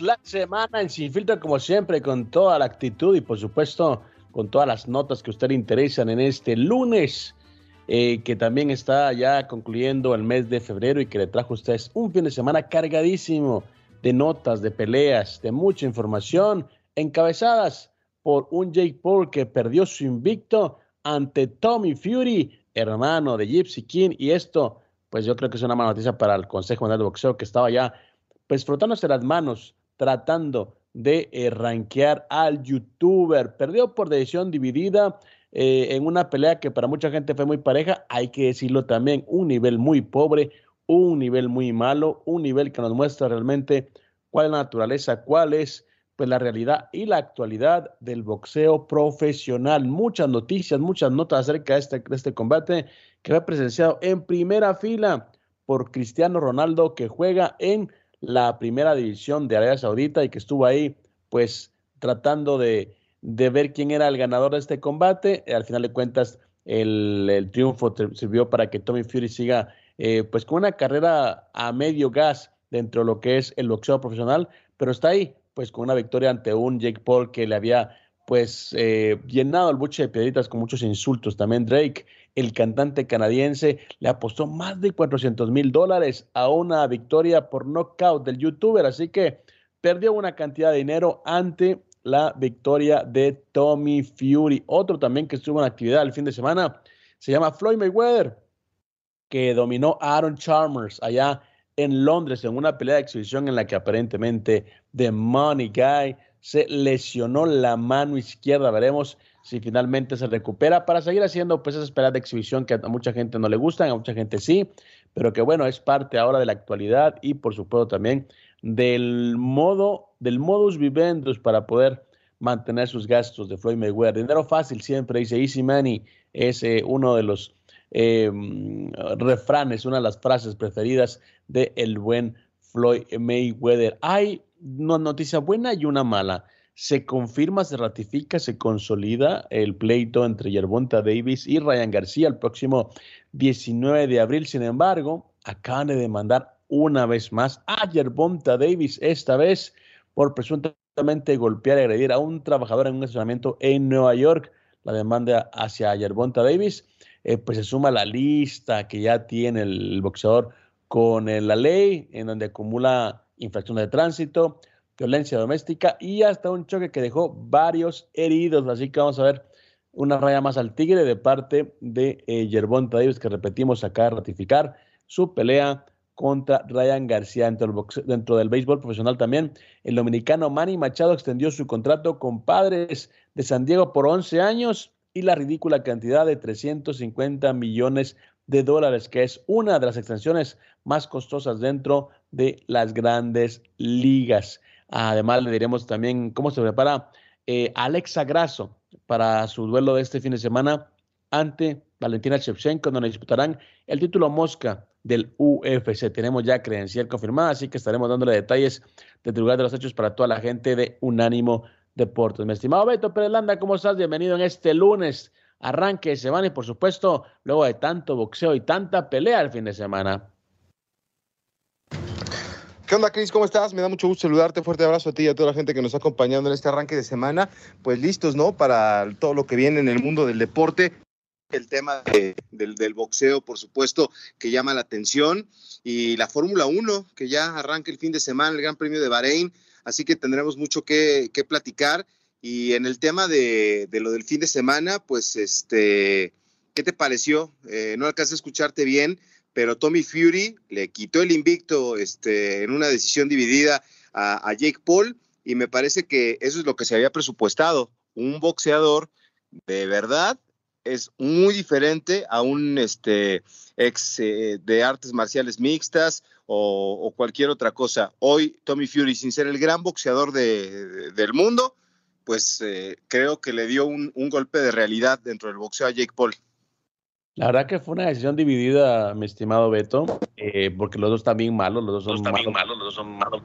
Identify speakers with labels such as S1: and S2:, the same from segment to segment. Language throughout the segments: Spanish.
S1: La semana en Sin Filtro, como siempre, con toda la actitud y, por supuesto, con todas las notas que a usted le interesan en este lunes, eh, que también está ya concluyendo el mes de febrero y que le trajo a ustedes un fin de semana cargadísimo de notas, de peleas, de mucha información, encabezadas por un Jake Paul que perdió su invicto ante Tommy Fury, hermano de Gypsy King, y esto, pues yo creo que es una mala noticia para el Consejo Mundial de Boxeo que estaba ya pues frotándose las manos, tratando de eh, rankear al youtuber. Perdió por decisión dividida eh, en una pelea que para mucha gente fue muy pareja, hay que decirlo también, un nivel muy pobre, un nivel muy malo, un nivel que nos muestra realmente cuál es la naturaleza, cuál es pues la realidad y la actualidad del boxeo profesional. Muchas noticias, muchas notas acerca de este, de este combate que fue presenciado en primera fila por Cristiano Ronaldo que juega en la primera división de Arabia Saudita y que estuvo ahí, pues tratando de, ver quién era el ganador de este combate. Al final de cuentas, el, triunfo sirvió para que Tommy Fury siga, eh, pues con una carrera a medio gas dentro de lo que es el boxeo profesional, pero está ahí, pues con una victoria ante un Jake Paul que le había pues eh, llenado el buche de piedritas con muchos insultos. También Drake, el cantante canadiense, le apostó más de 400 mil dólares a una victoria por knockout del youtuber, así que perdió una cantidad de dinero ante la victoria de Tommy Fury. Otro también que estuvo en actividad el fin de semana se llama Floyd Mayweather, que dominó a Aaron Chalmers allá en Londres en una pelea de exhibición en la que aparentemente The Money Guy se lesionó la mano izquierda. Veremos si finalmente se recupera para seguir haciendo pues esa esperada de exhibición que a mucha gente no le gustan, a mucha gente sí, pero que bueno, es parte ahora de la actualidad y por supuesto también del modo, del modus vivendi para poder mantener sus gastos de Floyd Mayweather. Dinero fácil siempre, dice Easy Money, es eh, uno de los eh, refranes, una de las frases preferidas de el buen Floyd Mayweather. Hay una noticia buena y una mala. Se confirma, se ratifica, se consolida el pleito entre Yerbonta Davis y Ryan García el próximo 19 de abril. Sin embargo, acaban de demandar una vez más a Yerbonta Davis, esta vez por presuntamente golpear y agredir a un trabajador en un estacionamiento en Nueva York. La demanda hacia Yerbonta Davis, eh, pues se suma a la lista que ya tiene el boxeador con la ley, en donde acumula infracciones de tránsito, violencia doméstica y hasta un choque que dejó varios heridos. Así que vamos a ver una raya más al tigre de parte de eh, Davis, que repetimos acá ratificar su pelea contra Ryan García dentro del, dentro del béisbol profesional también. El dominicano Manny Machado extendió su contrato con Padres de San Diego por 11 años y la ridícula cantidad de 350 millones de dólares, que es una de las extensiones más costosas dentro de las grandes ligas. Además, le diremos también cómo se prepara eh, Alexa Grasso para su duelo de este fin de semana ante Valentina Shevchenko, donde disputarán el título Mosca del UFC. Tenemos ya credencial confirmada, así que estaremos dándole detalles desde el lugar de los hechos para toda la gente de Unánimo Deportes. Mi estimado Beto Pérez Landa, ¿cómo estás? Bienvenido en este lunes arranque semana y por supuesto luego de tanto boxeo y tanta pelea el fin de semana.
S2: ¿Qué onda, Cris? ¿Cómo estás? Me da mucho gusto saludarte. Fuerte abrazo a ti y a toda la gente que nos está acompañando en este arranque de semana. Pues listos, ¿no? Para todo lo que viene en el mundo del deporte. El tema del, boxeo, por supuesto, que llama la atención. Y la Fórmula 1, que ya arranca el fin de semana, el Gran Premio de Bahrein. Así que tendremos mucho que, platicar Y en el tema de, lo del fin de semana, pues, este, ¿qué te pareció? Eh, no alcancé a escucharte bien, pero Tommy Fury le quitó el invicto este, en una decisión dividida a, Jake Paul y me parece que eso es lo que se había presupuestado. Un boxeador de verdad es muy diferente a un este, ex eh, de artes marciales mixtas o, cualquier otra cosa. Hoy Tommy Fury, sin ser el gran boxeador del mundo, pues eh, creo que le dio un, golpe de realidad dentro del boxeo a Jake Paul.
S1: La verdad que fue una decisión dividida, mi estimado Beto, eh, porque los dos están bien malos, los dos son, malos, los dos son malos.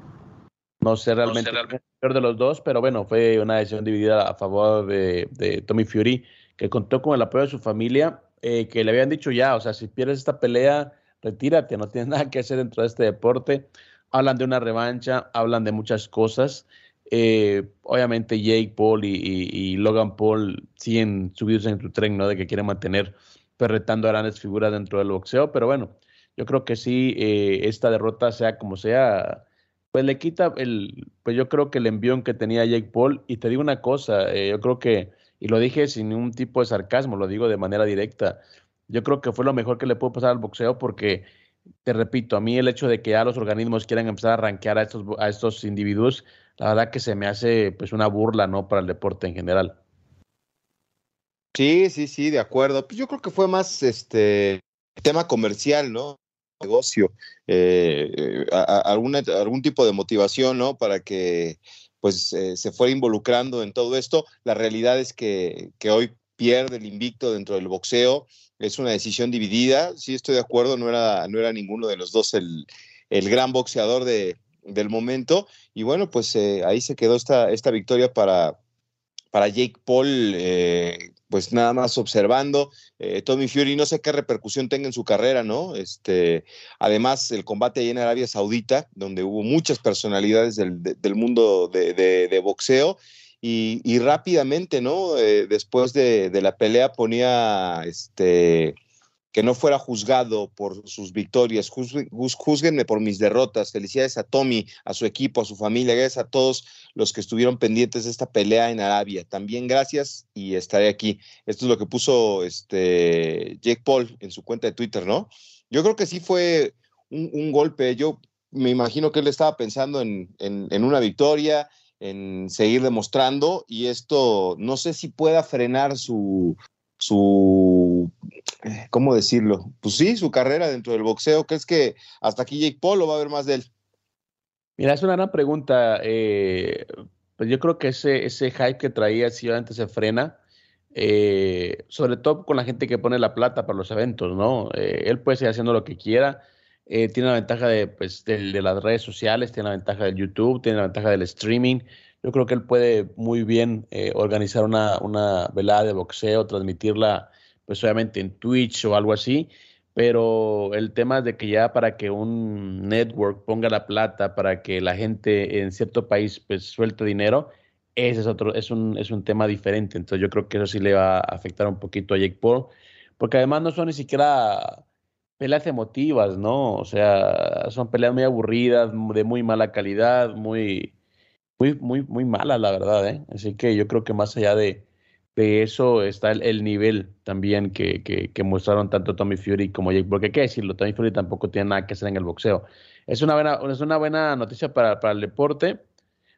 S1: No sé realmente, el peor de los dos, pero bueno, fue una decisión dividida a favor de, de Tommy Fury que contó con el apoyo de su familia, eh, que le habían dicho ya, o sea, si pierdes esta pelea, retírate, no tienes nada que hacer dentro de este deporte. Hablan de una revancha, hablan de muchas cosas. Eh, obviamente Jake Paul y, Logan Paul siguen subidos en su tren, ¿no? De que quieren mantener perretando a grandes figuras dentro del boxeo, pero bueno, yo creo que sí, eh, esta derrota, sea como sea, pues le quita el, pues yo creo que el envión que tenía Jake Paul, y te digo una cosa, yo creo que y lo dije sin ningún tipo de sarcasmo, lo digo de manera directa. Yo creo que fue lo mejor que le pudo pasar al boxeo porque, te repito, a mí el hecho de que ya los organismos quieran empezar a rankear a estos, a estos individuos, la verdad que se me hace pues una burla, ¿no? Para el deporte en general.
S2: Sí, sí, sí, de acuerdo. Pues yo creo que fue más este tema comercial, ¿no? Negocio, eh, eh algún tipo de motivación, ¿no? Para que pues eh, se fue involucrando en todo esto. La realidad es que, hoy pierde el invicto dentro del boxeo. Es una decisión dividida. Sí, estoy de acuerdo, no era, no era ninguno de los dos el, gran boxeador de, del momento. Y bueno, pues eh, ahí se quedó esta, esta victoria para, para Jake Paul, eh, pues nada más observando. Eh, Tommy Fury, no sé qué repercusión tenga en su carrera, ¿no? Este, además, el combate ahí en Arabia Saudita, donde hubo muchas personalidades del, mundo de, boxeo. Y, rápidamente, ¿no? Eh, después de, de, la pelea ponía este, que no fuera juzgado por sus victorias, juzguenme por mis derrotas. Felicidades a Tommy, a su equipo, a su familia, gracias a todos los que estuvieron pendientes de esta pelea en Arabia. También gracias y estaré aquí. Esto es lo que puso este Jake Paul en su cuenta de Twitter, ¿no? Yo creo que sí fue un, golpe. Yo me imagino que él estaba pensando en, en una victoria, en seguir demostrando y esto no sé si pueda frenar su, su, eh, ¿cómo decirlo? Pues sí, su carrera dentro del boxeo. ¿Crees que hasta aquí Jake Paul o va a haber más de él?
S1: Mira, es una gran pregunta. Eh, pues yo creo que ese, ese hype que traía si antes se frena, eh, sobre todo con la gente que pone la plata para los eventos, ¿no? él puede seguir haciendo lo que quiera. tiene la ventaja de, pues, de, de, las redes sociales, tiene la ventaja del YouTube, tiene la ventaja del streaming. Yo creo que él puede muy bien eh, organizar una, una, velada de boxeo, transmitirla, pues obviamente en Twitch o algo así, pero el tema es de que ya para que un network ponga la plata, para que la gente en cierto país pues suelte dinero, ese es otro, es un, es un tema diferente. Entonces yo creo que eso sí le va a afectar un poquito a Jake Paul, porque además no son ni siquiera peleas emotivas, ¿no? O sea, son peleas muy aburridas, de muy mala calidad, muy muy, muy, muy mala, la verdad, ¿eh? Así que yo creo que más allá de, de eso está el, nivel también que, que, mostraron tanto Tommy Fury como Jake, porque hay que decirlo, Tommy Fury tampoco tiene nada que hacer en el boxeo. Es una buena, es una buena noticia para, para el deporte.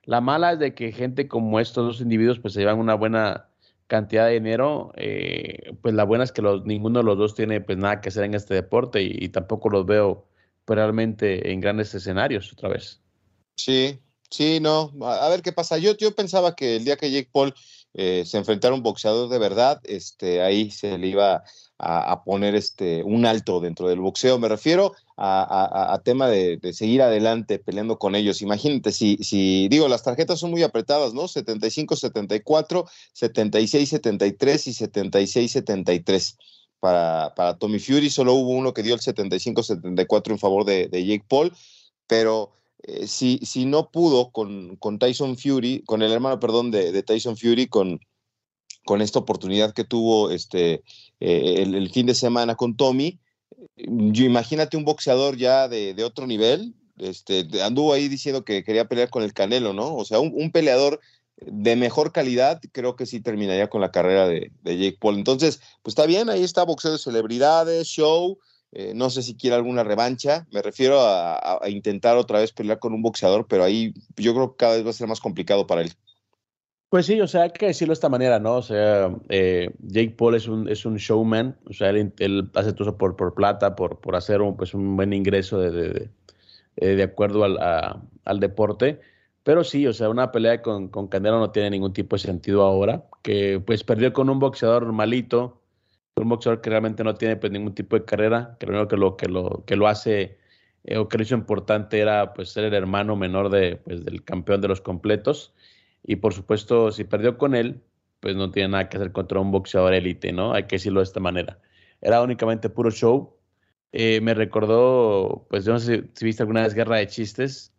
S1: La mala es de que gente como estos dos individuos pues se llevan una buena cantidad de dinero, eh, pues la buena es que los, ninguno de los dos tiene pues nada que hacer en este deporte y, tampoco los veo realmente en grandes escenarios otra vez.
S2: Sí, Sí, no, a, ver qué pasa. Yo, yo pensaba que el día que Jake Paul eh, se enfrentara a un boxeador de verdad, este, ahí se le iba a, poner este, un alto dentro del boxeo. Me refiero a, tema de, seguir adelante peleando con ellos. Imagínate, si, si digo, las tarjetas son muy apretadas, ¿no? 75-74, 76-73 y 76-73. Para, para Tommy Fury, solo hubo uno que dio el 75-74 en favor de Jake Paul, pero eh, si, si, no pudo con, con, Tyson Fury, con el hermano, perdón, de, Tyson Fury, con, con, esta oportunidad que tuvo este, eh, el, fin de semana con Tommy, yo imagínate un boxeador ya de, otro nivel, este, anduvo ahí diciendo que quería pelear con el Canelo, ¿no? O sea, un, peleador de mejor calidad, creo que sí terminaría con la carrera de, Jake Paul. Entonces, pues está bien, ahí está boxeo de celebridades, show. Eh, no sé si quiere alguna revancha. Me refiero a, intentar otra vez pelear con un boxeador, pero ahí yo creo que cada vez va a ser más complicado para él.
S1: Pues sí, o sea, hay que decirlo de esta manera, ¿no? O sea, eh, Jake Paul es un, es un showman, o sea, él, hace todo por, por plata, por, por hacer un, pues un buen ingreso de, de, de, eh, acuerdo al, al deporte. Pero sí, o sea, una pelea con, con no tiene ningún tipo de sentido ahora, que pues perdió con un boxeador malito, un boxeador que realmente no tiene pues, ningún tipo de carrera, que lo que lo, que lo, que lo hace eh, o que lo hizo importante era pues ser el hermano menor de, pues, del campeón de los completos. Y por supuesto, si perdió con él, pues no tiene nada que hacer contra un boxeador élite, ¿no? Hay que decirlo de esta manera. Era únicamente puro show. Eh, me recordó, pues yo no sé si viste alguna vez Guerra de Chistes,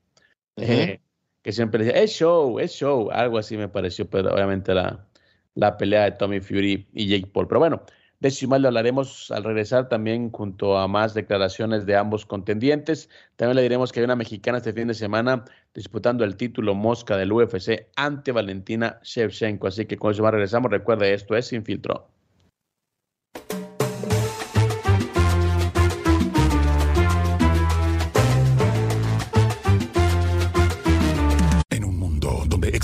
S1: que siempre decía, es show, es show, algo así me pareció, pero obviamente la, la pelea de Tommy Fury y Jake Paul. Pero bueno, de eso lo hablaremos al regresar también junto a más declaraciones de ambos contendientes. También le diremos que hay una mexicana este fin de semana disputando el título Mosca del UFC ante Valentina Shevchenko. Así que con eso más regresamos. Recuerde, esto es Sin Filtro.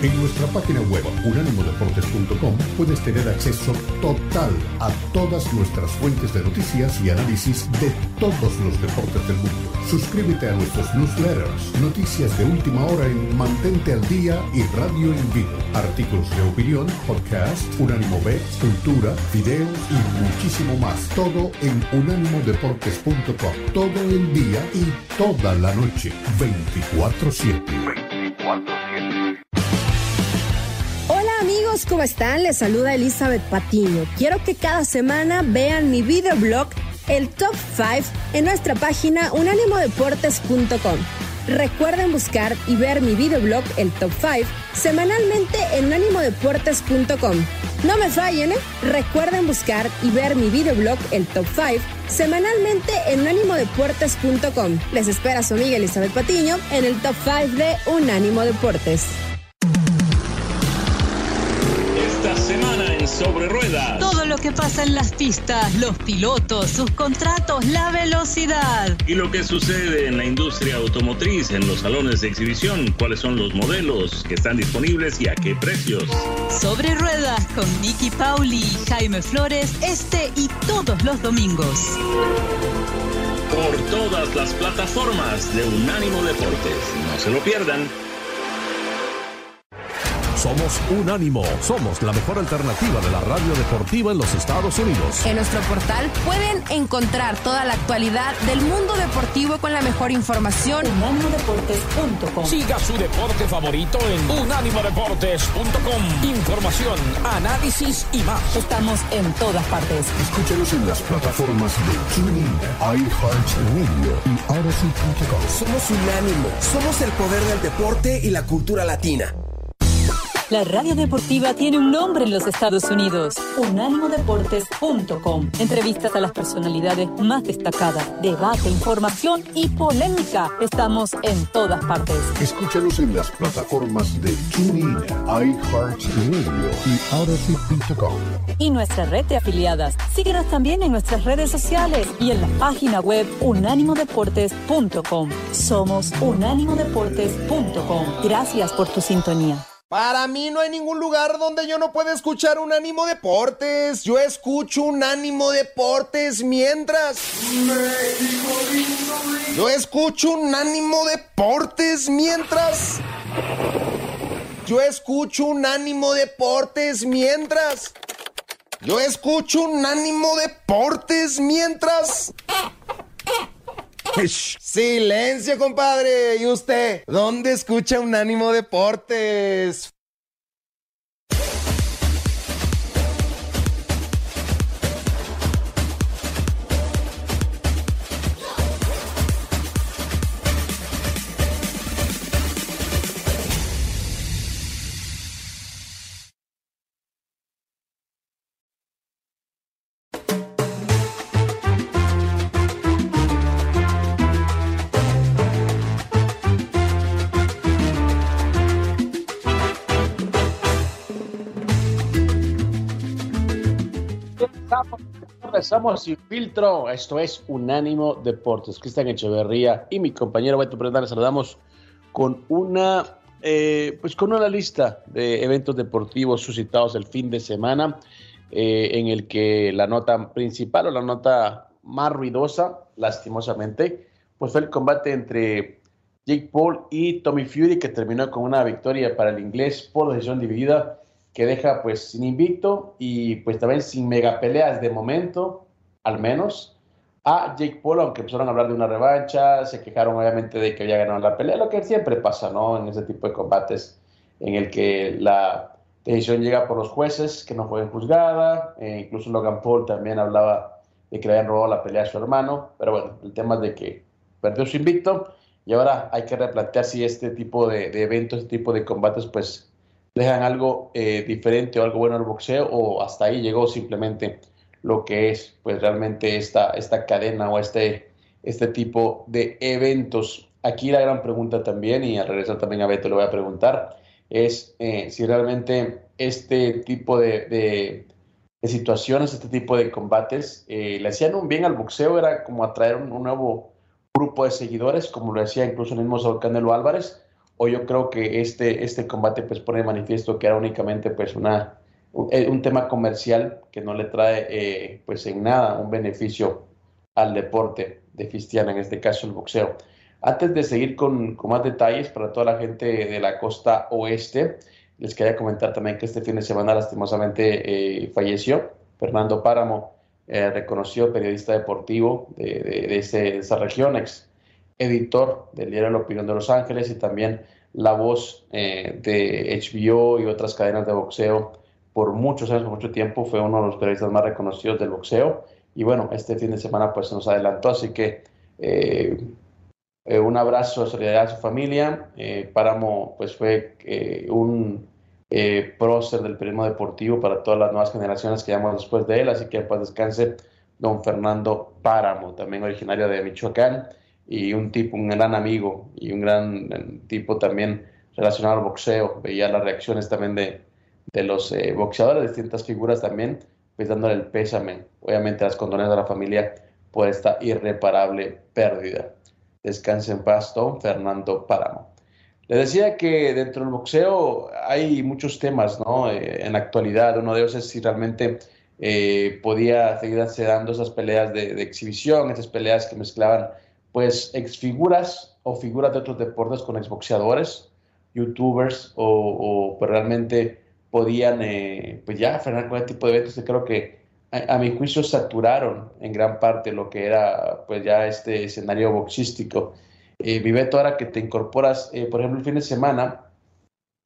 S3: En nuestra página web unánimodeportes.com puedes tener acceso total a todas nuestras fuentes de noticias y análisis de todos los deportes del mundo. Suscríbete a nuestros newsletters, noticias de última hora en Mantente al Día y Radio en Vivo, artículos de opinión, podcast, Unánimo B, cultura, videos y muchísimo más. Todo en unánimodeportes.com. Todo el día y toda la noche. 24-7. 24-7
S4: ¿cómo están? Les saluda Elizabeth Patiño. Quiero que cada semana vean mi videoblog, el Top 5, en nuestra página unánimodeportes.com. Recuerden buscar y ver mi videoblog, el Top 5, semanalmente en unánimodeportes.com. No me fallen, ¿eh? Recuerden buscar y ver mi videoblog, el Top 5, semanalmente en unánimodeportes.com. Les espera su amiga Elizabeth Patiño en el Top 5 de Unánimo Deportes.
S5: Sobre ruedas.
S6: Todo lo que pasa en las pistas, los pilotos, sus contratos, la velocidad.
S5: Y lo que sucede en la industria automotriz, en los salones de exhibición, cuáles son los modelos que están disponibles y a qué precios.
S6: Sobre ruedas con Nicky Pauli y Jaime Flores, este y todos los domingos.
S5: Por todas las plataformas de Unánimo Deportes. No se lo pierdan.
S3: Somos Unánimo, somos la mejor alternativa de la radio deportiva en los Estados Unidos.
S4: En nuestro portal pueden encontrar toda la actualidad del mundo deportivo con la mejor información.
S7: Unánimodeportes.com.
S8: Siga su deporte favorito en unánimodeportes.com. Información, análisis y más.
S7: Estamos en todas partes.
S3: Escúchenos en las plataformas de TuneIn, iHeartRadio y Odyssey.com.
S9: Somos Unánimo, somos el poder del deporte y la cultura latina.
S7: La radio deportiva tiene un nombre en los Estados Unidos. Unánimodeportes.com. Entrevistas a las personalidades más destacadas, debate, información y polémica. Estamos en todas partes.
S3: Escúchanos en las plataformas de TuneIn, iHeartRadio y Odyssey.com.
S7: Y nuestra red de afiliadas. Síguenos también en nuestras redes sociales y en la página web unánimodeportes.com. Somos unánimodeportes.com. Gracias por tu sintonía.
S10: Para mí no hay ningún lugar donde yo no pueda escuchar un ánimo deportes. Yo escucho un ánimo deportes mientras... Yo escucho un ánimo deportes mientras... Yo escucho un ánimo deportes mientras... Yo escucho un ánimo deportes mientras... Silencio, compadre. ¿Y usted? ¿Dónde escucha Unánimo Deportes?
S1: Regresamos, sin filtro. Esto es Unánimo Deportes. Cristian Echeverría y mi compañero Beto Prenda les saludamos con una, eh, pues con una lista de eventos deportivos suscitados el fin de semana, eh, en el que la nota principal o la nota más ruidosa, lastimosamente, pues fue el combate entre Jake Paul y Tommy Fury, que terminó con una victoria para el inglés por decisión dividida que deja pues sin invicto y pues también sin mega peleas de momento, al menos, a Jake Paul, aunque empezaron a hablar de una revancha, se quejaron obviamente de que había ganado la pelea, lo que siempre pasa, ¿no? En ese tipo de combates en el que la decisión llega por los jueces, que no fue juzgada, e incluso Logan Paul también hablaba de que le habían robado la pelea a su hermano, pero bueno, el tema es de que perdió su invicto y ahora hay que replantear si este tipo de, de eventos, este tipo de combates, pues dejan algo eh, diferente o algo bueno al boxeo o hasta ahí llegó simplemente lo que es pues realmente esta, esta cadena o este, este tipo de eventos. Aquí la gran pregunta también, y al regresar también a Beto le voy a preguntar, es eh, si realmente este tipo de, de, situaciones, este tipo de combates, eh, le hacían un bien al boxeo, era como atraer un, nuevo grupo de seguidores, como lo decía incluso el mismo Saúl Canelo Álvarez, o yo creo que este, este combate pues pone de manifiesto que era únicamente pues una, un, eh, un tema comercial que no le trae eh, pues en nada un beneficio al deporte de cristiana, en este caso el boxeo. Antes de seguir con, con, más detalles para toda la gente de la costa oeste, les quería comentar también que este fin de semana lastimosamente eh, falleció Fernando Páramo, eh, reconocido periodista deportivo de, de, de, ese, de esa región, ex editor del diario La Opinión de Los Ángeles y también la voz eh, de HBO y otras cadenas de boxeo por muchos años, por mucho tiempo, fue uno de los periodistas más reconocidos del boxeo. Y bueno, este fin de semana pues nos adelantó, así que eh, eh, un abrazo solidaridad a su familia. Páramo pues fue un prócer del periodismo deportivo para todas las nuevas generaciones que llamamos después de él, así que pues descanse don Fernando Páramo, también originario de Michoacán y un tipo, un gran amigo y un gran eh, tipo también relacionado al boxeo. Veía las reacciones también de, de los eh, boxeadores, de distintas figuras también, pues dándole el pésame, obviamente las condolencias a la familia por esta irreparable pérdida. Descanse en paz, don Fernando Páramo. Le decía que dentro del boxeo hay muchos temas, ¿no? Eh, en la actualidad, uno de ellos es si realmente eh, podía seguirse dando esas peleas de, de exhibición, esas peleas que mezclaban pues exfiguras o figuras de otros deportes con exboxeadores, youtubers o, o pues realmente podían eh, pues ya frenar con este tipo de eventos que creo que a, mi juicio saturaron en gran parte lo que era pues ya este escenario boxístico. Eh, Viveto, ahora que te incorporas, eh, por ejemplo, el fin de semana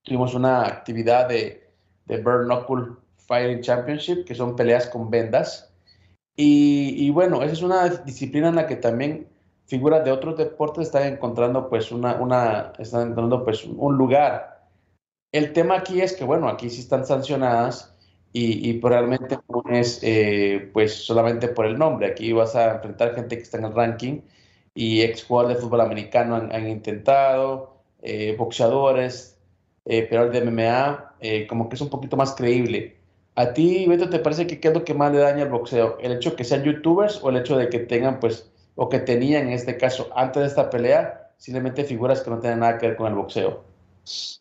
S1: tuvimos una actividad de, de Burn Knuckle Fighting Championship, que son peleas con vendas. Y bueno, esa es una disciplina en la que también figuras de otros deportes están encontrando pues una, una están encontrando pues un lugar. El tema aquí es que bueno, aquí sí están sancionadas y, y realmente no es eh, pues solamente por el nombre. Aquí vas a enfrentar gente que está en el ranking y ex jugadores de fútbol americano han, han intentado, eh, boxeadores, eh, pero el de MMA eh, como que es un poquito más creíble. ¿A ti, Beto, te parece que qué es lo que más le daña al boxeo? ¿El hecho de que sean youtubers o el hecho de que tengan pues o que tenían en este caso antes de esta pelea, simplemente figuras que no tienen nada que ver con el boxeo.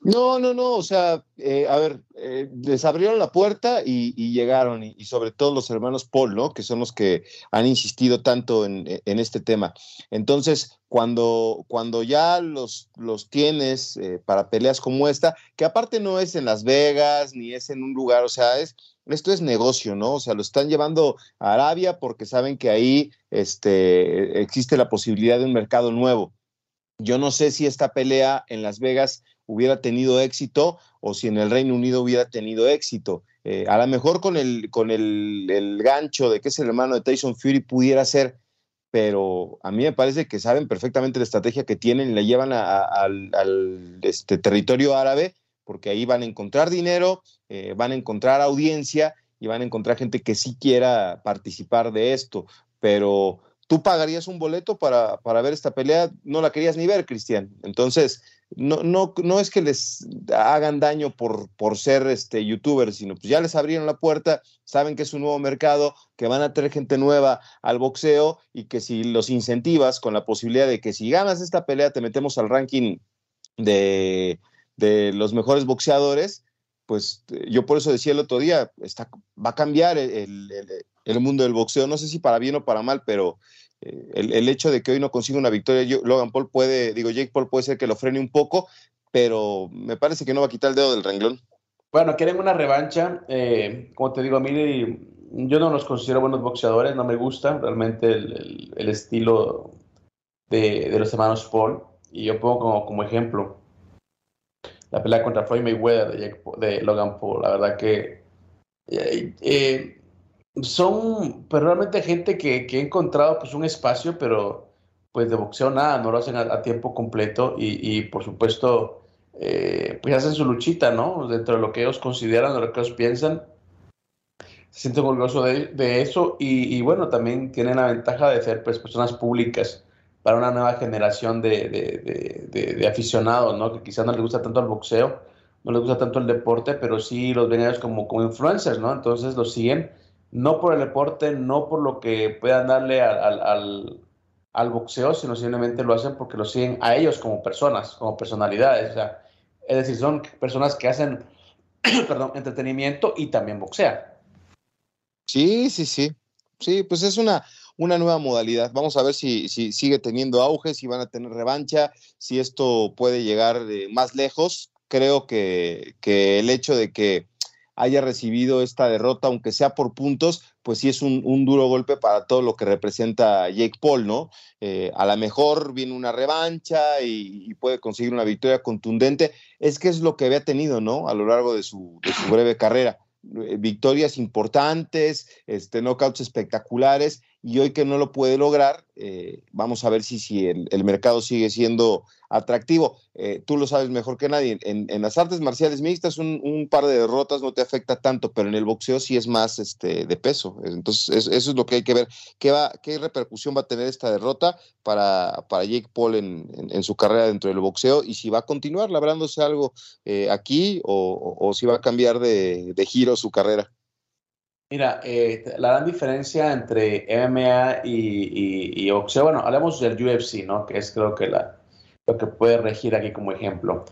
S2: No, no, no, o sea, eh, a ver, eh, les abrieron la puerta y, llegaron, y, sobre todo los hermanos Paul, ¿no? Que son los que han insistido tanto en, en este tema. Entonces, cuando, cuando ya los, los tienes eh, para peleas como esta, que aparte no es en Las Vegas, ni es en un lugar, o sea, es, esto es negocio, ¿no? O sea, lo están llevando a Arabia porque saben que ahí este, existe la posibilidad de un mercado nuevo. Yo no sé si esta pelea en Las Vegas hubiera tenido éxito o si en el Reino Unido hubiera tenido éxito. Eh, a lo mejor con, el, con el, gancho de que es el hermano de Tyson Fury pudiera ser, pero a mí me parece que saben perfectamente la estrategia que tienen y la llevan a, al, al este, territorio árabe porque ahí van a encontrar dinero, eh, van a encontrar audiencia y van a encontrar gente que sí quiera participar de esto, pero tú pagarías un boleto para, para ver esta pelea, no la querías ni ver, Cristian. Entonces, no, no, no es que les hagan daño por, por ser este, youtubers, sino pues ya les abrieron la puerta, saben que es un nuevo mercado, que van a traer gente nueva al boxeo y que si los incentivas con la posibilidad de que si ganas esta pelea te metemos al ranking de, de los mejores boxeadores, pues yo por eso decía el otro día, está, va a cambiar el, el, mundo del boxeo, no sé si para bien o para mal, pero eh, el, el, hecho de que hoy no consiga una victoria, Logan Paul puede, digo, Jake Paul puede ser que lo frene un poco, pero me parece que no va a quitar el dedo del renglón.
S1: Bueno, quieren una revancha. Eh, como te digo, a yo no los considero buenos boxeadores, no me gusta realmente el, el, el estilo de, de, los hermanos Paul. Y yo pongo como, como ejemplo la pelea contra Floyd Mayweather de, de Logan Paul. La verdad que eh, eh son pues, realmente gente que, que, ha encontrado pues un espacio, pero pues de boxeo nada, no lo hacen a, a tiempo completo y, y por supuesto eh, pues hacen su luchita, ¿no? Dentro de lo que ellos consideran, de lo que ellos piensan. Se sienten orgullosos de, de eso y, y, bueno, también tienen la ventaja de ser pues personas públicas para una nueva generación de, de, de, aficionados, ¿no? Que quizás no les gusta tanto el boxeo, no les gusta tanto el deporte, pero sí los ven ellos como, como influencers, ¿no? Entonces los siguen no por el deporte, no por lo que puedan darle al, al, al, boxeo, sino simplemente lo hacen porque lo siguen a ellos como personas, como personalidades. O sea, es decir, son personas que hacen perdón, entretenimiento y también boxean.
S2: Sí, sí, sí. Sí, pues es una, una nueva modalidad. Vamos a ver si, si, sigue teniendo auge, si van a tener revancha, si esto puede llegar más lejos. Creo que, que el hecho de que haya recibido esta derrota, aunque sea por puntos, pues sí es un, un duro golpe para todo lo que representa Jake Paul, ¿no? Eh, a lo mejor viene una revancha y, y, puede conseguir una victoria contundente. Es que es lo que había tenido, ¿no? A lo largo de su, de su breve carrera. Eh, victorias importantes, este, knockouts espectaculares, y hoy que no lo puede lograr, eh, vamos a ver si, si el, el, mercado sigue siendo atractivo. Eh, tú lo sabes mejor que nadie, en, en las artes marciales mixtas un, par de derrotas no te afecta tanto, pero en el boxeo sí es más este, de peso. Entonces es, eso es lo que hay que ver. ¿Qué, va, qué repercusión va a tener esta derrota para, para Jake Paul en, en, su carrera dentro del boxeo y si va a continuar labrándose algo eh, aquí o, o, si va a cambiar de, de giro su carrera?
S1: Mira, eh, la gran diferencia entre MMA y, boxeo, bueno, hablemos del UFC, ¿no? Que es creo que la, lo que puede regir aquí como ejemplo.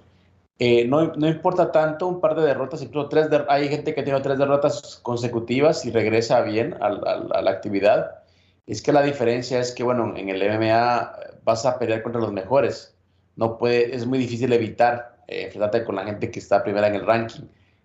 S1: Eh, no, no, importa tanto un par de derrotas, incluso tres hay gente que tiene tres derrotas consecutivas y regresa bien a, a, a, la actividad. Es que la diferencia es que, bueno, en el MMA vas a pelear contra los mejores. No puede, es muy difícil evitar eh, enfrentarte con la gente que está primera en el ranking.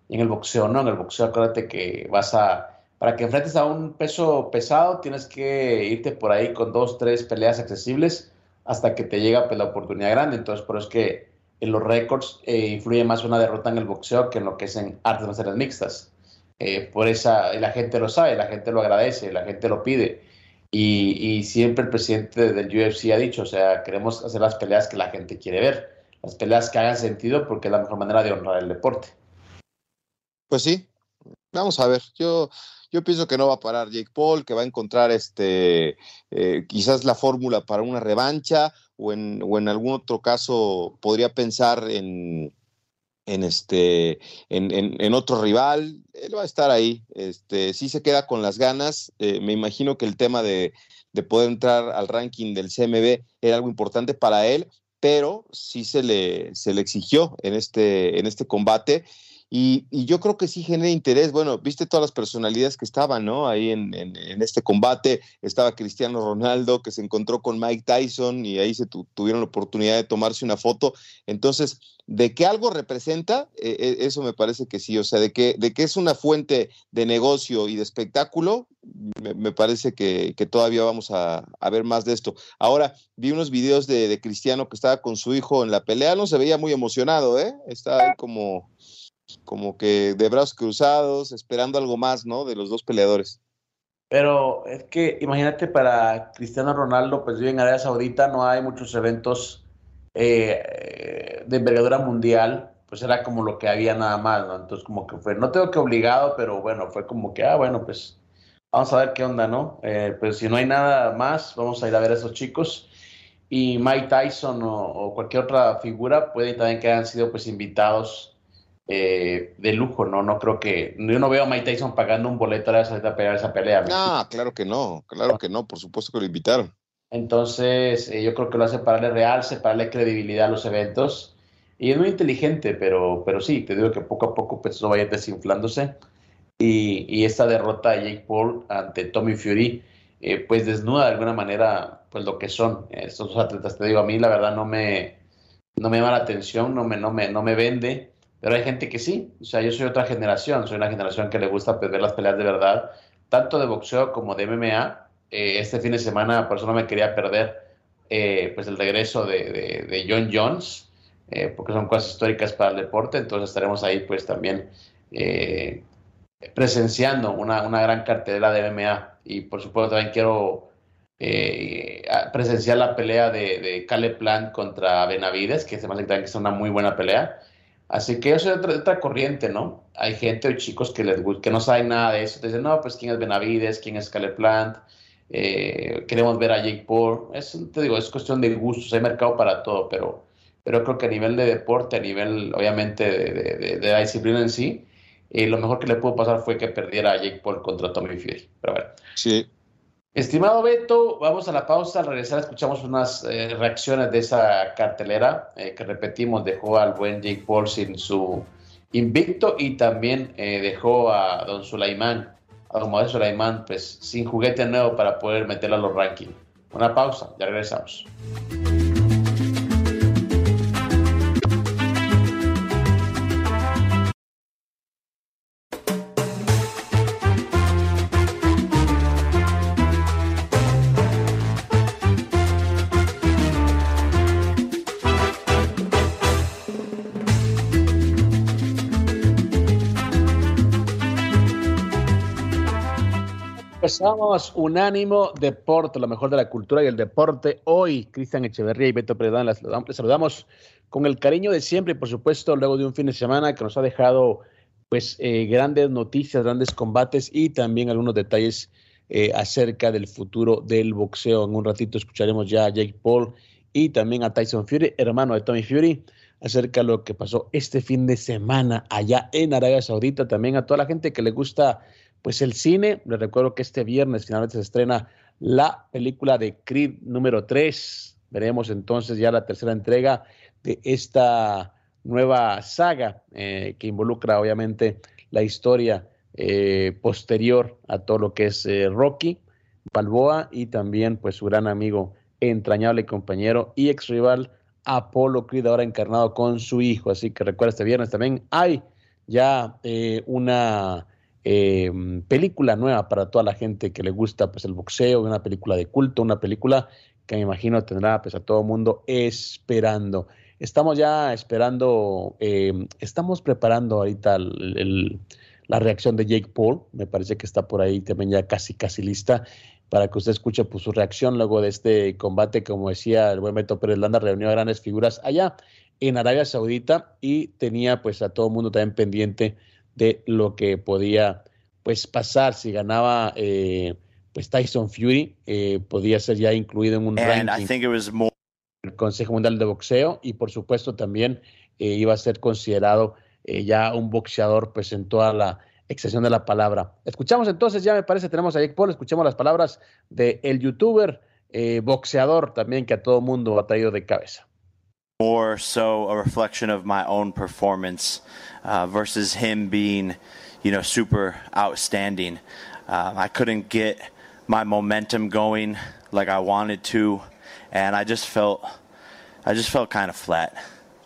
S1: Y en el boxeo no, en el boxeo acuérdate que vas a para que enfrentes a un peso pesado, tienes que irte por ahí con dos, tres peleas accesibles hasta que te llega pues, la oportunidad grande. Entonces, por eso es que en los récords eh, influye más una derrota en el boxeo que en lo que es en artes marciales mixtas. Eh, por esa, la gente lo sabe, la gente lo agradece, la gente lo pide. Y, y, siempre el presidente del UFC ha dicho, o sea, queremos hacer las peleas que la gente quiere ver, las peleas que hagan sentido porque es la mejor manera de honrar el deporte.
S2: Pues sí, vamos a ver, yo yo pienso que no va a parar Jake Paul, que va a encontrar este, eh, quizás la fórmula para una revancha o en, algún otro caso podría pensar en, en, este, en, otro rival. Él va a estar ahí. Este, sí se queda con las ganas. Eh, me imagino que el tema de, de poder entrar al ranking del CMB era algo importante para él, pero sí se le, se le exigió en este, en este combate y, y, yo creo que sí genera interés. Bueno, viste todas las personalidades que estaban, ¿no? Ahí en, este combate. Estaba Cristiano Ronaldo, que se encontró con Mike Tyson y ahí se tu, tuvieron la oportunidad de tomarse una foto. Entonces, de que algo representa, eh, eso me parece que sí. O sea, de que, de que es una fuente de negocio y de espectáculo, me, parece que, todavía vamos a, ver más de esto. Ahora, vi unos videos de, de Cristiano que estaba con su hijo en la pelea. No se veía muy emocionado, ¿eh? Estaba ahí como como que de brazos cruzados, esperando algo más, ¿no? De los dos peleadores.
S1: Pero es que imagínate para Cristiano Ronaldo, pues vive en Arabia Saudita, no hay muchos eventos eh, de envergadura mundial, pues era como lo que había nada más, ¿no? Entonces como que fue, no tengo que obligado, pero bueno, fue como que, ah, bueno, pues vamos a ver qué onda, ¿no? Eh, pues si no hay nada más, vamos a ir a ver a esos chicos. y Mike Tyson o, cualquier otra figura puede también que hayan sido pues invitados eh, de lujo, ¿no? No creo que, yo no veo a Mike Tyson pagando un boleto a a pelear esa pelea.
S2: No, claro que no, claro que no, por supuesto que lo invitaron.
S1: Entonces, eh, yo creo que lo hace para darle realce, para darle credibilidad a los eventos. Y es muy inteligente, pero, pero sí, te digo que poco a poco pues eso vaya desinflándose. Y, y esta derrota de Jake Paul ante Tommy Fury, eh, pues desnuda de alguna manera pues lo que son estos atletas. Te digo, a mí la verdad no me, no me llama la atención, no me, no, me, no me vende, pero hay gente que sí. O sea, yo soy otra generación, soy una generación que le gusta ver las peleas de verdad, tanto de boxeo como de MMA. Eh, este fin de semana, por eso no me quería perder eh, pues el regreso de, de, John Jones, porque son cosas históricas para el deporte, entonces estaremos ahí pues también presenciando una, una gran cartelera de MMA y por supuesto también quiero eh, presenciar la pelea de, de Caleb Plant contra Benavides, que se me hace que es una muy buena pelea. Así que eso es otra, otra, corriente, ¿no? Hay gente o chicos que, les, que no saben nada de eso. Te dicen, no, pues quién es Benavides, quién es Caleb Plant, eh, queremos ver a Jake Paul. Es, te digo, es cuestión de gustos, hay mercado para todo, pero, pero creo que a nivel de deporte, a nivel, obviamente, de, de la disciplina en sí, y lo mejor que le pudo pasar fue que perdiera a Jake Paul contra Tommy Fury. Pero bueno.
S2: Sí.
S1: Estimado Beto, vamos a la pausa. Al regresar escuchamos unas eh, reacciones de esa cartelera eh, que repetimos, dejó al buen Jake Paul sin su invicto y también eh, dejó a don Sulaimán, a don Modest Sulaimán, pues sin juguete nuevo para poder meterlo a los rankings. Una pausa, ya regresamos. Empezamos Unánimo Deporte, lo mejor de la cultura y el deporte. Hoy, Cristian Echeverría y Beto Predán, les saludamos con el cariño de siempre y, por supuesto, luego de un fin de semana que nos ha dejado pues eh, grandes noticias, grandes combates y también algunos detalles eh, acerca del futuro del boxeo. En un ratito escucharemos ya a Jake Paul y también a Tyson Fury, hermano de Tommy Fury, acerca de lo que pasó este fin de semana allá en Arabia Saudita. También a toda la gente que le gusta pues el cine, les recuerdo que este viernes finalmente se estrena la película de Creed número 3. Veremos entonces ya la tercera entrega de esta nueva saga eh, que involucra obviamente la historia eh, posterior a todo lo que es eh, Rocky Balboa y también pues su gran amigo entrañable compañero y ex rival Apolo Creed ahora encarnado con su hijo así que recuerda este viernes también hay ya una eh, película nueva para toda la gente que le gusta pues el boxeo, una película de culto, una película que me imagino tendrá pues a todo el mundo esperando. Estamos ya esperando, eh, estamos preparando ahorita la reacción de Jake Paul, me parece que está por ahí también ya casi casi lista para que usted escuche pues, su reacción luego de este combate, como decía el buen Beto Pérez Landa, reunió a grandes figuras allá en Arabia Saudita y tenía pues a todo el mundo también pendiente de lo que podía pues pasar si ganaba eh, pues Tyson Fury eh, podía ser ya incluido en un ranking el Consejo Mundial de Boxeo y por supuesto también eh, iba a ser considerado ya un boxeador pues en toda la extensión de la palabra. Escuchamos entonces, ya me parece, tenemos a Jake Paul, escuchemos las palabras de el youtuber boxeador también que a todo mundo ha traído de cabeza.
S11: More so a reflection of my own performance uh, versus him being, you know, super outstanding. Uh, I couldn't get my momentum going like I wanted to, and I just felt, I just felt kind of flat.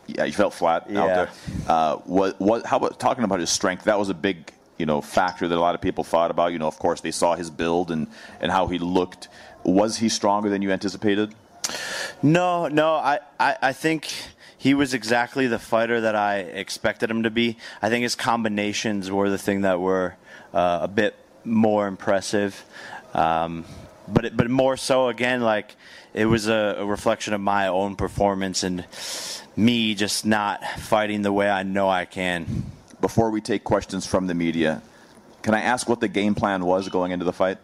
S12: Yeah, you felt flat
S11: yeah.
S12: out there. Uh, what, what, how about talking about his strength? That was a big, you know, factor that a lot of people thought about. You know, of course, they saw his build and and how he looked. Was he stronger than you anticipated?
S11: No, no, I, I, I think he was exactly the fighter that I expected him to be. I think his combinations were the thing that were uh, a bit more impressive. Um, but it, but more so again, like it was a, a, reflection of my own performance and me just not fighting the way I know I can.
S12: Before we take questions from the media, can I ask what the game plan was going into the fight?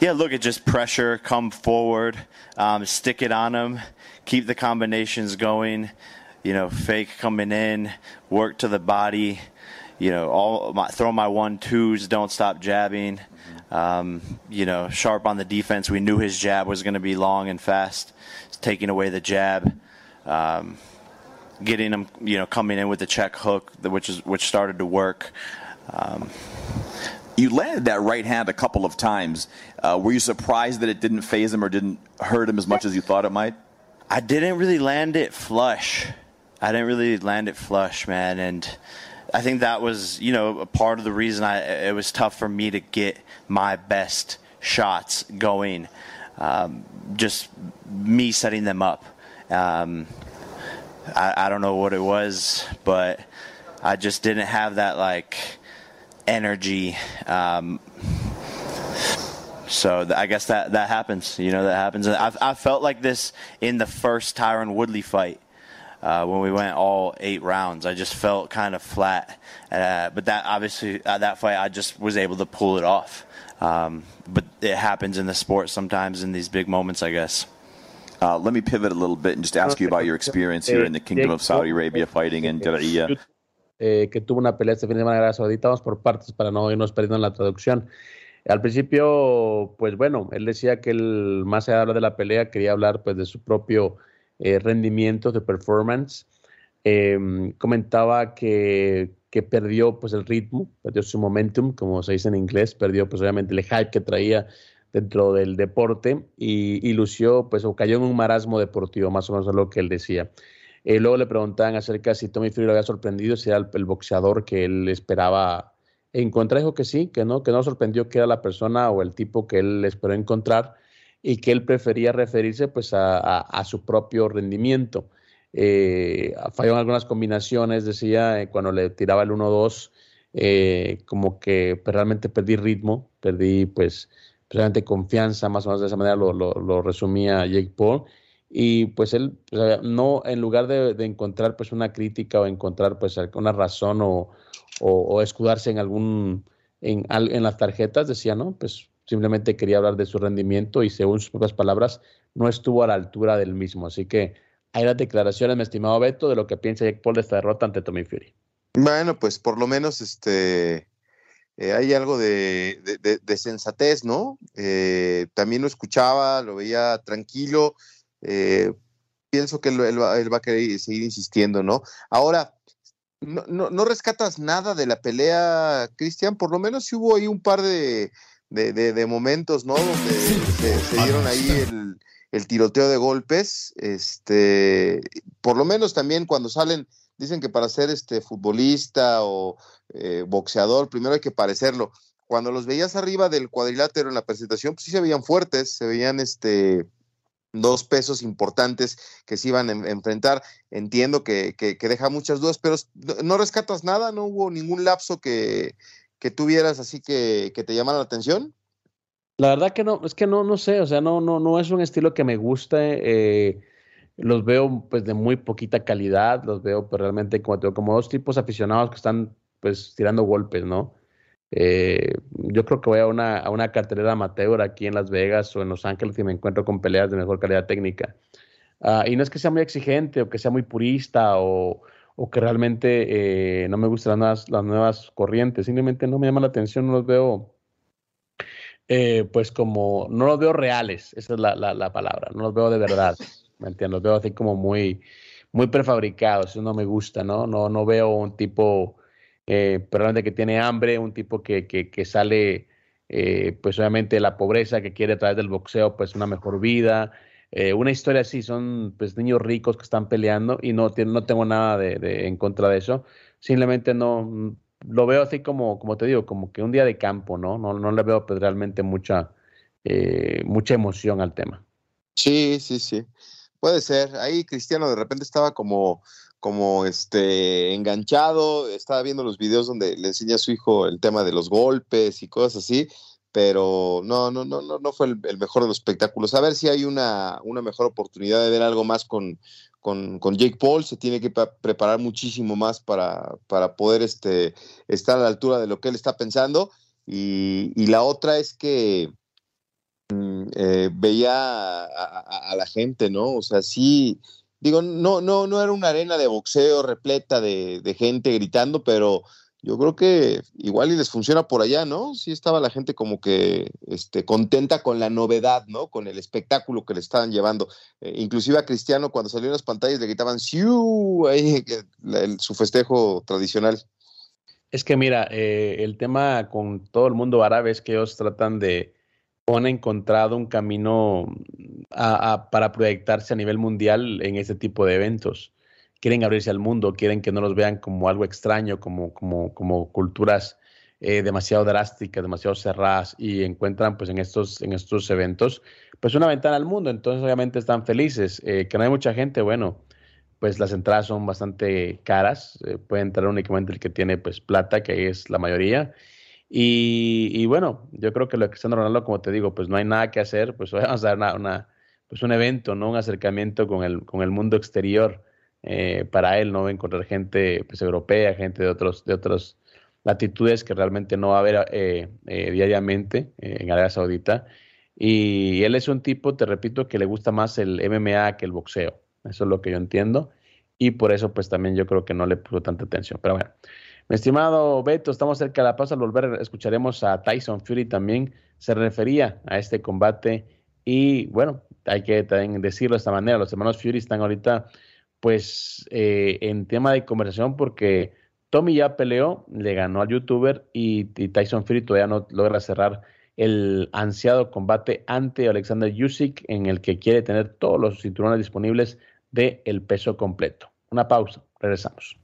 S11: Yeah, look at just pressure, come forward, um, stick it on them, keep the combinations going. You know, fake coming in, work to the body. You know, all my, throw my one twos, don't stop jabbing. Um, you know, sharp on the defense. We knew his jab was going to be long and fast. taking away the jab. Um, getting him, you know, coming in with the check hook, which is which started to work. Um,
S12: you landed that right hand a couple of times. Uh, were you surprised that it didn't phase him or didn't hurt him as much as you thought it might?
S11: I didn't really land it flush. I didn't really land it flush, man, and I think that was, you know, a part of the reason I it was tough for me to get my best shots going. Um, just me setting them up. Um, I, I don't know what it was, but I just didn't have that like energy. Um, so th- I guess that that happens. You know that happens. I I felt like this in the first Tyron Woodley fight. Uh, when we went all eight rounds, I just felt kind of flat. Uh, but that obviously uh, that fight, I just was able to pull it off. Um, but it happens in the sport sometimes in these big moments, I guess.
S12: Uh, let me pivot a little bit and just ask you about your experience here in the Kingdom of Saudi Arabia fighting in Diriyah.
S1: Eh, que tuvo una pelea este fin de semana en Arabia Saudita. Vamos por partes para no irnos perdiendo en la traducción. Al principio, pues bueno, él decía que él, más allá de hablar de la pelea, quería hablar pues de su propio eh, rendimiento, de performance. Eh, comentaba que, que, perdió pues el ritmo, perdió su momentum, como se dice en inglés, perdió pues obviamente el hype que traía dentro del deporte y, y, lució, pues, o cayó en un marasmo deportivo, más o menos es lo que él decía. Eh, luego le preguntaban acerca si Tommy Fury lo había sorprendido, si era el, boxeador que él esperaba encontrar. Dijo que sí, que no, que no sorprendió que era la persona o el tipo que él esperó encontrar y que él prefería referirse pues a, su propio rendimiento. Eh, falló en algunas combinaciones, decía, eh, cuando le tiraba el 1-2, eh, como que pues, realmente perdí ritmo, perdí pues precisamente confianza, más o menos de esa manera lo resumía Jake Paul. Y pues él, no, en lugar de, encontrar pues una crítica o encontrar pues una razón o, o, escudarse en algún, en, en, las tarjetas, decía, no, pues simplemente quería hablar de su rendimiento y según sus propias palabras, no estuvo a la altura del mismo. Así que hay las declaraciones, mi estimado Beto, de lo que piensa Jake Paul de esta derrota ante Tommy Fury.
S2: Bueno, pues por lo menos este eh, hay algo de, de, de sensatez, ¿no? Eh, también lo escuchaba, lo veía tranquilo. Eh, pienso que él, él, va, él, va, a querer seguir insistiendo, ¿no? Ahora, no, no, no rescatas nada de la pelea, Cristian, por lo menos sí hubo ahí un par de, de momentos, ¿no? Donde se, se, dieron ahí el, el, tiroteo de golpes. Este, por lo menos también cuando salen, dicen que para ser este futbolista o eh, boxeador, primero hay que parecerlo. Cuando los veías arriba del cuadrilátero en la presentación, pues sí se veían fuertes, se veían este dos pesos importantes que se iban a enfrentar. Entiendo que, que, que deja muchas dudas, pero no rescatas nada, no hubo ningún lapso que, que tuvieras así que, que te llamara la atención.
S1: La verdad que no, es que no, no sé, o sea, no, no, no es un estilo que me guste. Eh, los veo pues de muy poquita calidad, los veo pues realmente como, como dos tipos aficionados que están pues tirando golpes, ¿no? Eh, yo creo que voy a una, a una cartelera amateur aquí en Las Vegas o en Los Ángeles y me encuentro con peleas de mejor calidad técnica. Uh, y no es que sea muy exigente o que sea muy purista o, o que realmente eh, no me gustan las nuevas, las nuevas corrientes, simplemente no me llama la atención, no los veo eh, pues como, no los veo reales, esa es la, la, la, palabra, no los veo de verdad, ¿me entiendes? Los veo así como muy, muy prefabricados, eso no me gusta, ¿no? No, no veo un tipo eh, probablemente que tiene hambre, un tipo que, que, que sale, eh, pues obviamente de la pobreza, que quiere a través del boxeo, pues una mejor vida. Eh, una historia así, son pues niños ricos que están peleando y no, no tengo nada de, de, en contra de eso. Simplemente no, lo veo así como, como te digo, como que un día de campo, ¿no? No, no le veo pues, realmente mucha, eh, mucha emoción al tema.
S2: Sí, sí, sí. Puede ser. Ahí Cristiano de repente estaba como como este enganchado, estaba viendo los videos donde le enseña a su hijo el tema de los golpes y cosas así, pero no, no, no, no, no fue el, mejor de los espectáculos. A ver si hay una, una mejor oportunidad de ver algo más con, con, con Jake Paul, se tiene que preparar muchísimo más para, para poder este, estar a la altura de lo que él está pensando. Y, la otra es que eh, veía a, la gente, ¿no? O sea, sí, digo, no, no, no era una arena de boxeo repleta de, gente gritando, pero yo creo que igual y les funciona por allá, ¿no? Sí estaba la gente como que este, contenta con la novedad, ¿no? Con el espectáculo que le estaban llevando. Eh, inclusive a Cristiano cuando salió en las pantallas le gritaban ¡Siu! Ahí, su festejo tradicional.
S1: Es que mira, eh, el tema con todo el mundo árabe es que ellos tratan de, han encontrado un camino para proyectarse a nivel mundial en este tipo de eventos. Quieren abrirse al mundo, quieren que no los vean como algo extraño, como, como, como culturas eh, demasiado drásticas, demasiado cerradas y encuentran pues en estos, en estos eventos pues una ventana al mundo, entonces obviamente están felices, eh, que no hay mucha gente, bueno, pues las entradas son bastante caras, eh, puede entrar únicamente el que tiene pues plata, que es la mayoría, y, bueno, yo creo que lo de Cristiano Ronaldo, como te digo, pues no hay nada que hacer, pues vamos a dar una, pues un evento, ¿no? Un acercamiento con el, con el mundo exterior eh, para él, ¿no? Encontrar gente pues, europea, gente de, otros, de otras latitudes que realmente no va a ver eh, eh, diariamente en Arabia Saudita. Y él es un tipo, te repito, que le gusta más el MMA que el boxeo. Eso es lo que yo entiendo. Y por eso, pues también yo creo que no le puso tanta atención. Pero bueno, mi estimado Beto, estamos cerca de la pausa. Al volver, escucharemos a Tyson Fury también. Se refería a este combate. Y bueno, hay que también decirlo de esta manera: los hermanos Fury están ahorita pues eh, en tema de conversación porque Tommy ya peleó, le ganó al youtuber y, Tyson Fury todavía no logra cerrar el ansiado combate ante Alexander Usyk en el que quiere tener todos los cinturones disponibles de el peso completo. Una pausa, regresamos.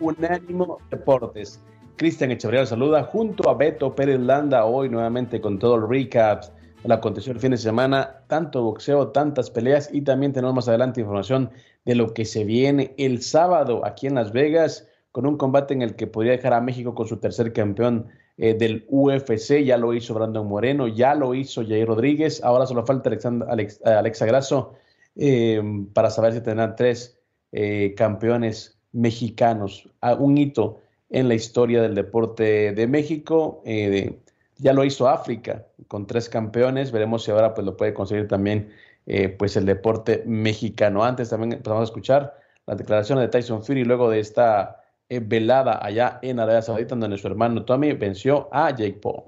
S1: Unánimo Deportes. Cristian Echeverría saluda junto a Beto Pérez Landa hoy nuevamente con todo el recap de la aconteció el fin de semana, tanto boxeo, tantas peleas y también tenemos más adelante información de lo que se viene el sábado aquí en Las Vegas con un combate en el que podría dejar a México con su tercer campeón eh, del UFC, ya lo hizo Brandon Moreno, ya lo hizo Jair Rodríguez, ahora solo falta Alexa Grasso eh, para saber si tendrán tres eh, campeones mexicanos, un hito en la historia del deporte de México. Eh, ya lo hizo África con tres campeones, veremos si ahora pues lo puede conseguir también eh, pues el deporte mexicano. Antes también empezamos a escuchar las declaraciones de Tyson Fury luego de esta eh, velada allá en Arabia Saudita donde su hermano Tommy venció a Jake Paul.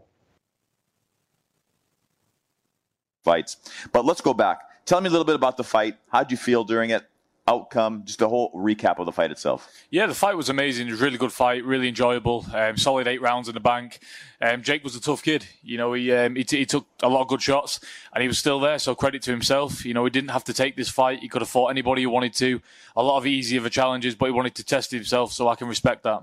S12: Fights. But let's go back. Tell me a little bit about the fight. How'd you feel during it? Outcome, just a whole recap of the fight itself.
S13: Yeah, the fight was amazing. It was a really good fight, really enjoyable. Um, solid eight rounds in the bank. Um, Jake was a tough kid. You know, he, um, he, t- he took a lot of good shots, and he was still there. So credit to himself. You know, he didn't have to take this fight. He could have fought anybody he wanted to. A lot of easier challenges, but he wanted to test himself. So I can respect that.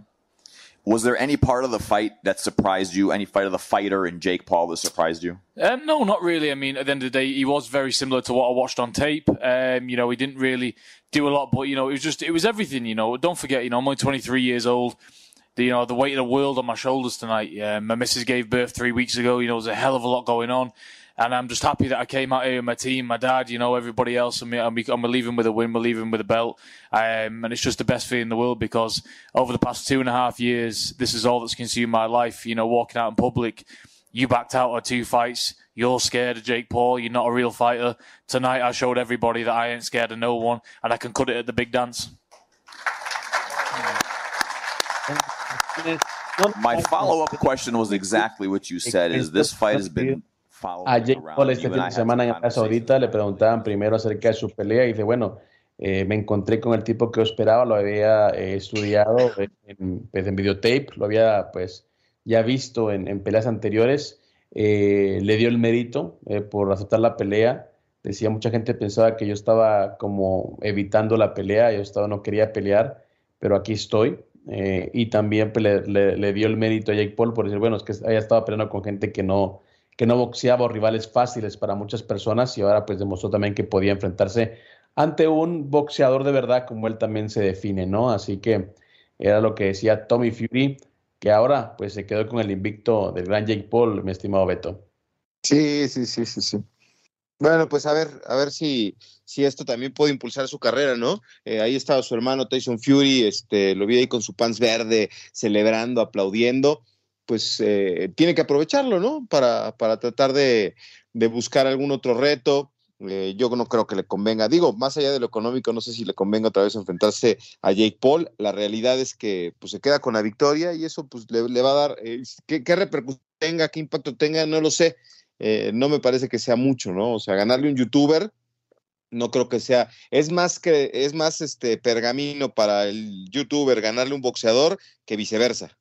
S12: Was there any part of the fight that surprised you? Any fight of the fighter in Jake Paul that surprised you?
S13: Um, no, not really. I mean, at the end of the day, he was very similar to what I watched on tape. Um, you know, he didn't really do a lot, but you know, it was just it was everything. You know, don't forget, you know, I'm only 23 years old. The, you know, the weight of the world on my shoulders tonight. Yeah, my missus gave birth three weeks ago. You know, there's a hell of a lot going on. And I'm just happy that I came out here with my team, my dad, you know, everybody else, and, me, and, we, and we're leaving with a win, we're leaving with a belt. Um, and it's just the best feeling in the world because over the past two and a half years, this is all that's consumed my life. You know, walking out in public, you backed out of two fights. You're scared of Jake Paul. You're not a real fighter. Tonight, I showed everybody that I ain't scared of no one, and I can cut it at the big dance.
S12: My follow up question was exactly what you said: is this fight has been
S1: a Jake Paul este fin de semana en Arabia Saudita le preguntaban primero acerca de su pelea y dice, bueno, eh, me encontré con el tipo que yo esperaba, lo había eh, estudiado en, pues, en, videotape, lo había pues ya visto en, en peleas anteriores, eh, le dio el mérito por aceptar la pelea, decía, mucha gente pensaba que yo estaba como evitando la pelea, yo estaba, no quería pelear, pero aquí estoy. Eh, y también pues, le, le, dio el mérito a Jake Paul por decir, bueno, es que haya estado peleando con gente que no, que no boxeaba o rivales fáciles para muchas personas y ahora pues demostró también que podía enfrentarse ante un boxeador de verdad como él también se define, ¿no? Así que era lo que decía Tommy Fury, que ahora pues se quedó con el invicto del gran Jake Paul, mi estimado Beto.
S2: Sí, sí, sí, sí, sí. Bueno, pues a ver, a ver si, si esto también puede impulsar su carrera, ¿no? Eh, ahí estaba su hermano Tyson Fury, este, lo vi ahí con su pants verde, celebrando, aplaudiendo. Pues eh, tiene que aprovecharlo, ¿no? Para, para tratar de, de buscar algún otro reto. Eh, yo no creo que le convenga. Digo, más allá de lo económico, no sé si le convenga otra vez enfrentarse a Jake Paul. La realidad es que pues, se queda con la victoria y eso pues, le, va a dar. Eh, ¿qué, ¿qué, repercusión tenga, qué impacto tenga? No lo sé. Eh, no me parece que sea mucho, ¿no? O sea, ganarle un youtuber, no creo que sea. Es más que, es más este pergamino para el youtuber ganarle un boxeador que viceversa.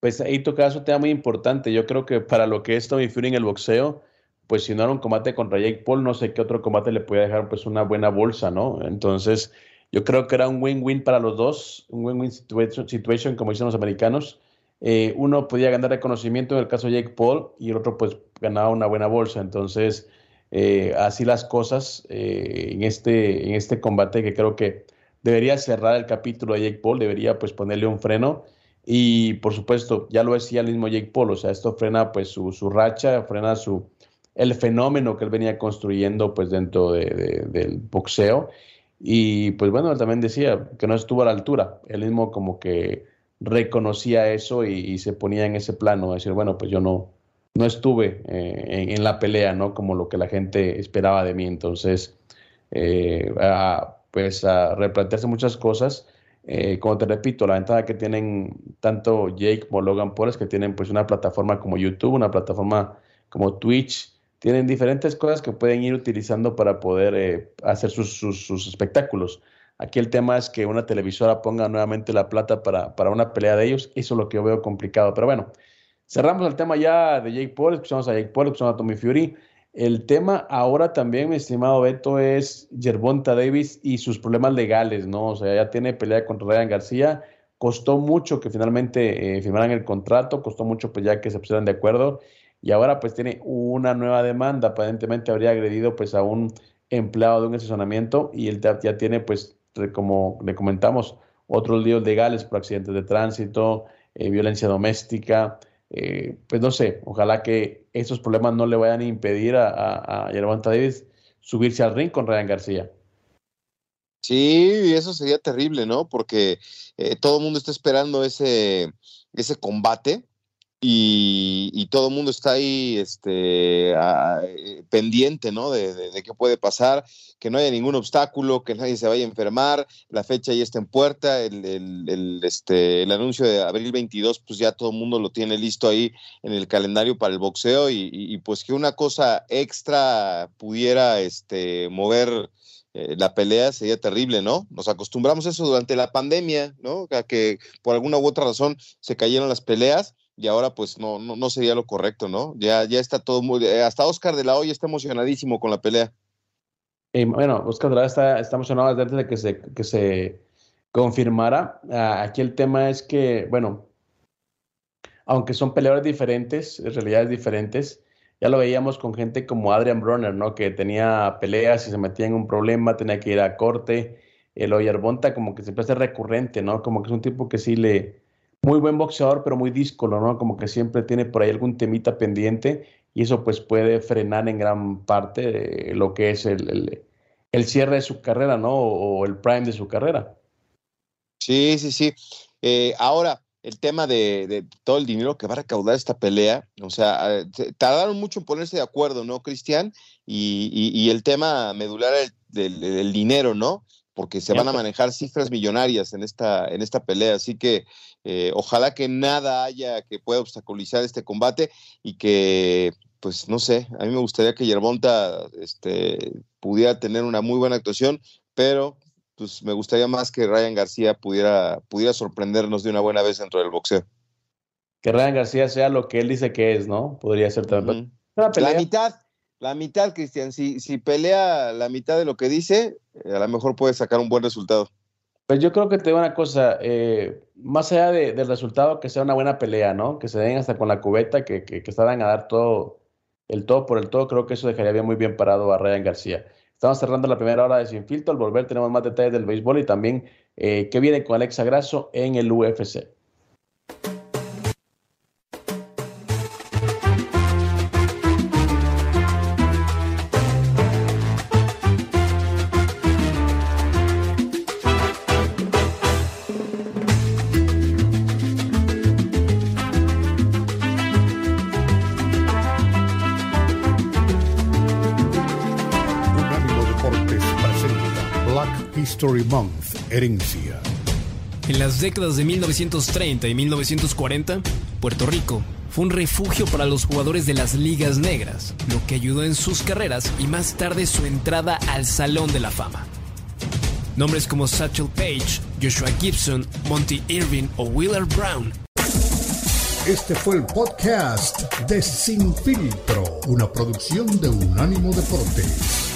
S1: Pues ahí toca un tema muy importante. Yo creo que para lo que es Tommy Fury en el boxeo pues si no era un combate contra Jake Paul, no sé qué otro combate le podía dejar pues una buena bolsa, ¿no? Entonces, yo creo que era un win-win para los dos, un win-win situation, como dicen los americanos. Eh, uno podía ganar reconocimiento en el caso de Jake Paul y el otro pues ganaba una buena bolsa. Entonces, eh, así las cosas eh, en, este, en este combate que creo que debería cerrar el capítulo de Jake Paul, debería pues ponerle un freno. Y por supuesto, ya lo decía el mismo Jake Paul, o sea, esto frena pues su, su racha, frena su, el fenómeno que él venía construyendo pues dentro del boxeo. Y pues bueno, él también decía que no estuvo a la altura. Él mismo como que reconocía eso y, se ponía en ese plano, decir, bueno, pues yo no, no estuve eh, en, la pelea, ¿no? Como lo que la gente esperaba de mí. Entonces, eh, pues a replantearse muchas cosas. Eh, como te repito, la ventaja que tienen tanto Jake como Logan Paul es que tienen pues una plataforma como YouTube, una plataforma como Twitch, tienen diferentes cosas que pueden ir utilizando para poder eh, hacer sus, espectáculos. Aquí el tema es que una televisora ponga nuevamente la plata para, para, una pelea de ellos. Eso es lo que yo veo complicado. Pero bueno, cerramos el tema ya de Jake Paul. Escuchamos a Jake Paul, escuchamos a Tommy Fury. El tema ahora también, mi estimado Beto, es Gervonta Davis y sus problemas legales, ¿no? O sea, ya tiene pelea contra Ryan García. Costó mucho que finalmente eh, firmaran el contrato, costó mucho pues ya que se pusieran de acuerdo y ahora pues tiene una nueva demanda, aparentemente habría agredido pues a un empleado de un estacionamiento y él ya tiene pues como le comentamos otros líos legales por accidentes de tránsito, eh, violencia doméstica, eh, pues no sé, ojalá que esos problemas no le vayan a impedir a, a, a Davis subirse al ring con Ryan García.
S2: Sí, eso sería terrible, ¿no? Porque eh, todo el mundo está esperando ese, ese combate y, todo el mundo está ahí este, eh, pendiente ¿no? De, qué puede pasar, que no haya ningún obstáculo, que nadie se vaya a enfermar, la fecha ya está en puerta, el, el, este, el anuncio de abril 22, pues ya todo el mundo lo tiene listo ahí en el calendario para el boxeo y, pues que una cosa extra pudiera este, mover eh, la pelea sería terrible, ¿no? Nos acostumbramos a eso durante la pandemia, ¿no? A que por alguna u otra razón se cayeron las peleas y ahora pues no, no, no, sería lo correcto, ¿no? Ya, ya está todo muy... Eh, hasta Oscar de la Hoya está emocionadísimo con la pelea.
S1: bueno, Oscar de la Hoya está, está emocionado desde de que se, que se confirmara. Ah, aquí el tema es que, bueno, aunque son peleadores diferentes, realidades diferentes, ya lo veíamos con gente como Adrian Bronner, ¿no? Que tenía peleas y se metía en un problema, tenía que ir a corte. El Oyarbonta como que siempre es recurrente, ¿no? Como que es un tipo que sí le, muy buen boxeador, pero muy díscolo, ¿no? Como que siempre tiene por ahí algún temita pendiente y eso pues puede frenar en gran parte lo que es el, el, cierre de su carrera, ¿no? O, el prime de su carrera.
S2: Sí, sí, sí. Eh, ahora, el tema de, todo el dinero que va a recaudar esta pelea, o sea, tardaron mucho en ponerse de acuerdo, ¿no, Cristian? Y, el tema medular del dinero, ¿no? Porque se van a manejar cifras millonarias en esta, en esta pelea. Así que eh, ojalá que nada haya que pueda obstaculizar este combate y que, pues no sé, a mí me gustaría que Yerbonta este, pudiera tener una muy buena actuación, pero pues me gustaría más que Ryan García pudiera, pudiera sorprendernos de una buena vez dentro del boxeo.
S1: Que Ryan García sea lo que él dice que es, ¿no? Podría ser también.
S2: La mitad, La mitad, Cristian. Si, si pelea la mitad de lo que dice, eh, a lo mejor puede sacar un buen resultado.
S1: Pues yo creo que te digo una cosa, eh, más allá de, del resultado, que sea una buena pelea, ¿no? Que se den hasta con la cubeta, que, que, que salgan a dar todo, el todo por el todo, creo que eso dejaría bien, muy bien parado a Ryan García. Estamos cerrando la primera hora de Sin Filtro, al volver tenemos más detalles del béisbol y también eh, qué viene con Alexa Grasso en el UFC.
S3: History Month, Herencia.
S14: En las décadas de 1930 y 1940, Puerto Rico fue un refugio para los jugadores de las ligas negras, lo que ayudó en sus carreras y más tarde su entrada al Salón de la Fama. Nombres como Satchel Paige, Joshua Gibson, Monty Irving o Willard Brown
S3: Este fue el podcast de Sin Filtro, una producción de Unánimo Deportes.